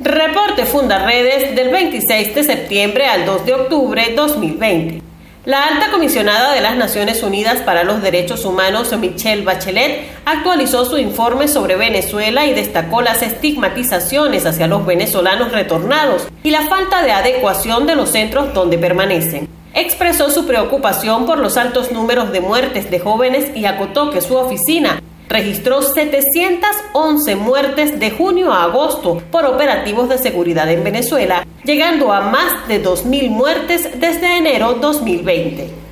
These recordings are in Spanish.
Reporte Fundaredes del 26 de septiembre al 2 de octubre 2020. La alta comisionada de las Naciones Unidas para los Derechos Humanos, Michelle Bachelet, actualizó su informe sobre Venezuela y destacó las estigmatizaciones hacia los venezolanos retornados y la falta de adecuación de los centros donde permanecen expresó su preocupación por los altos números de muertes de jóvenes y acotó que su oficina registró 711 muertes de junio a agosto por operativos de seguridad en Venezuela, llegando a más de 2.000 muertes desde enero 2020.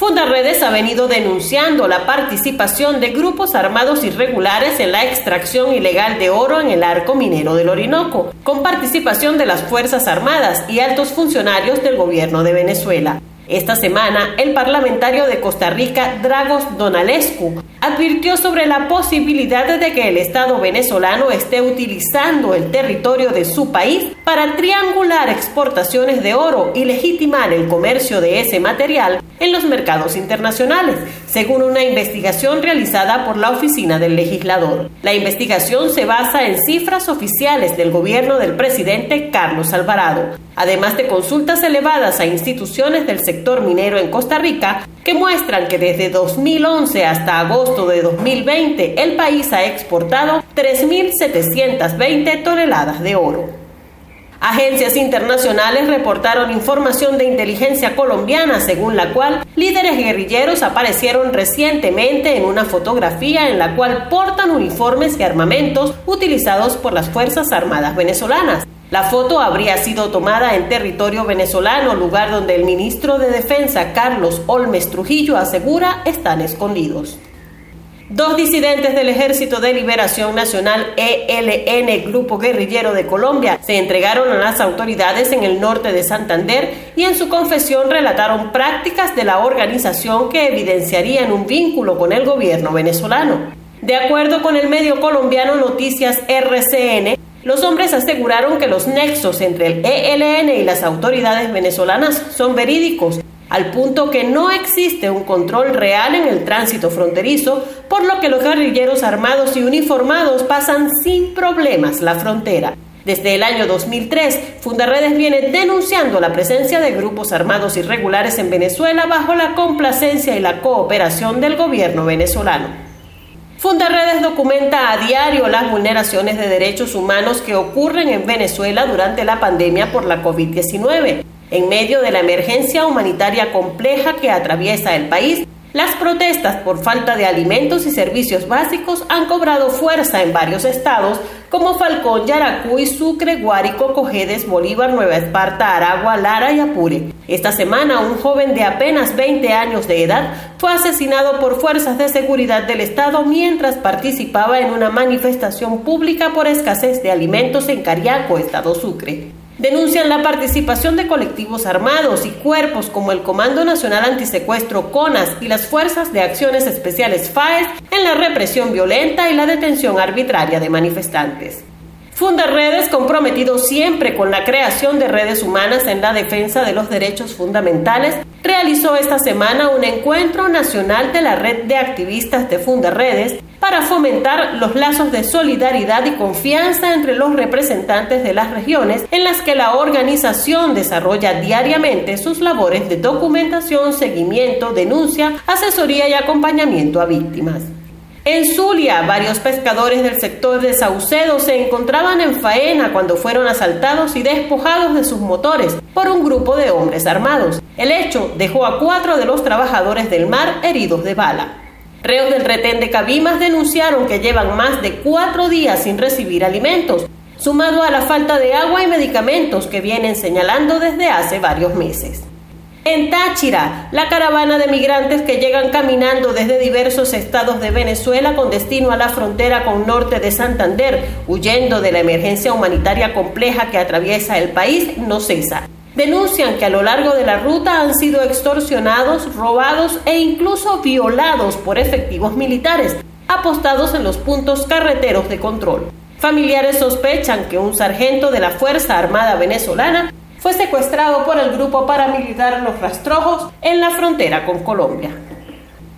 Fundarredes ha venido denunciando la participación de grupos armados irregulares en la extracción ilegal de oro en el arco minero del Orinoco, con participación de las Fuerzas Armadas y altos funcionarios del gobierno de Venezuela. Esta semana, el parlamentario de Costa Rica, Dragos Donalescu, advirtió sobre la posibilidad de que el Estado venezolano esté utilizando el territorio de su país para triangular exportaciones de oro y legitimar el comercio de ese material en los mercados internacionales, según una investigación realizada por la Oficina del Legislador. La investigación se basa en cifras oficiales del gobierno del presidente Carlos Alvarado, además de consultas elevadas a instituciones del sector minero en Costa Rica que muestran que desde 2011 hasta agosto de 2020 el país ha exportado 3.720 toneladas de oro. Agencias internacionales reportaron información de inteligencia colombiana según la cual líderes guerrilleros aparecieron recientemente en una fotografía en la cual portan uniformes y armamentos utilizados por las Fuerzas Armadas venezolanas. La foto habría sido tomada en territorio venezolano, lugar donde el ministro de Defensa Carlos Olmes Trujillo asegura están escondidos. Dos disidentes del Ejército de Liberación Nacional ELN, Grupo Guerrillero de Colombia, se entregaron a las autoridades en el norte de Santander y en su confesión relataron prácticas de la organización que evidenciarían un vínculo con el gobierno venezolano. De acuerdo con el medio colombiano Noticias RCN, los hombres aseguraron que los nexos entre el ELN y las autoridades venezolanas son verídicos al punto que no existe un control real en el tránsito fronterizo, por lo que los guerrilleros armados y uniformados pasan sin problemas la frontera. Desde el año 2003, Fundaredes viene denunciando la presencia de grupos armados irregulares en Venezuela bajo la complacencia y la cooperación del gobierno venezolano. Fundaredes documenta a diario las vulneraciones de derechos humanos que ocurren en Venezuela durante la pandemia por la COVID-19 en medio de la emergencia humanitaria compleja que atraviesa el país, las protestas por falta de alimentos y servicios básicos han cobrado fuerza en varios estados como Falcón, Yaracuy, Sucre, Guárico, Cojedes, Bolívar, Nueva Esparta, Aragua, Lara y Apure. Esta semana un joven de apenas 20 años de edad fue asesinado por fuerzas de seguridad del Estado mientras participaba en una manifestación pública por escasez de alimentos en Cariaco, Estado Sucre denuncian la participación de colectivos armados y cuerpos como el Comando Nacional Antisecuestro CONAS y las Fuerzas de Acciones Especiales FAES en la represión violenta y la detención arbitraria de manifestantes. Funda Redes, comprometido siempre con la creación de redes humanas en la defensa de los derechos fundamentales, realizó esta semana un encuentro nacional de la red de activistas de Funda Redes para fomentar los lazos de solidaridad y confianza entre los representantes de las regiones en las que la organización desarrolla diariamente sus labores de documentación, seguimiento, denuncia, asesoría y acompañamiento a víctimas. En Zulia, varios pescadores del sector de Saucedo se encontraban en faena cuando fueron asaltados y despojados de sus motores por un grupo de hombres armados. El hecho dejó a cuatro de los trabajadores del mar heridos de bala. Reos del retén de Cabimas denunciaron que llevan más de cuatro días sin recibir alimentos, sumado a la falta de agua y medicamentos que vienen señalando desde hace varios meses. En Táchira, la caravana de migrantes que llegan caminando desde diversos estados de Venezuela con destino a la frontera con norte de Santander, huyendo de la emergencia humanitaria compleja que atraviesa el país, no cesa. Denuncian que a lo largo de la ruta han sido extorsionados, robados e incluso violados por efectivos militares, apostados en los puntos carreteros de control. Familiares sospechan que un sargento de la Fuerza Armada venezolana fue secuestrado por el grupo paramilitar Los Rastrojos en la frontera con Colombia.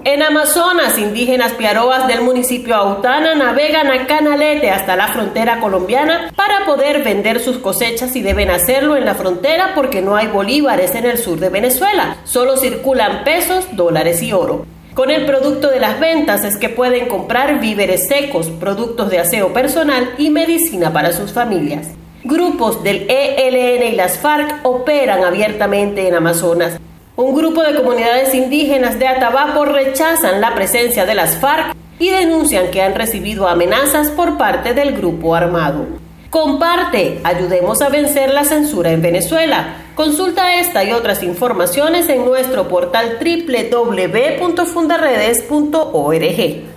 En Amazonas, indígenas piaroas del municipio Autana navegan a Canalete hasta la frontera colombiana para poder vender sus cosechas y deben hacerlo en la frontera porque no hay bolívares en el sur de Venezuela. Solo circulan pesos, dólares y oro. Con el producto de las ventas es que pueden comprar víveres secos, productos de aseo personal y medicina para sus familias. Grupos del ELN y las FARC operan abiertamente en Amazonas. Un grupo de comunidades indígenas de Atabapo rechazan la presencia de las FARC y denuncian que han recibido amenazas por parte del grupo armado. Comparte, ayudemos a vencer la censura en Venezuela. Consulta esta y otras informaciones en nuestro portal www.fundaredes.org.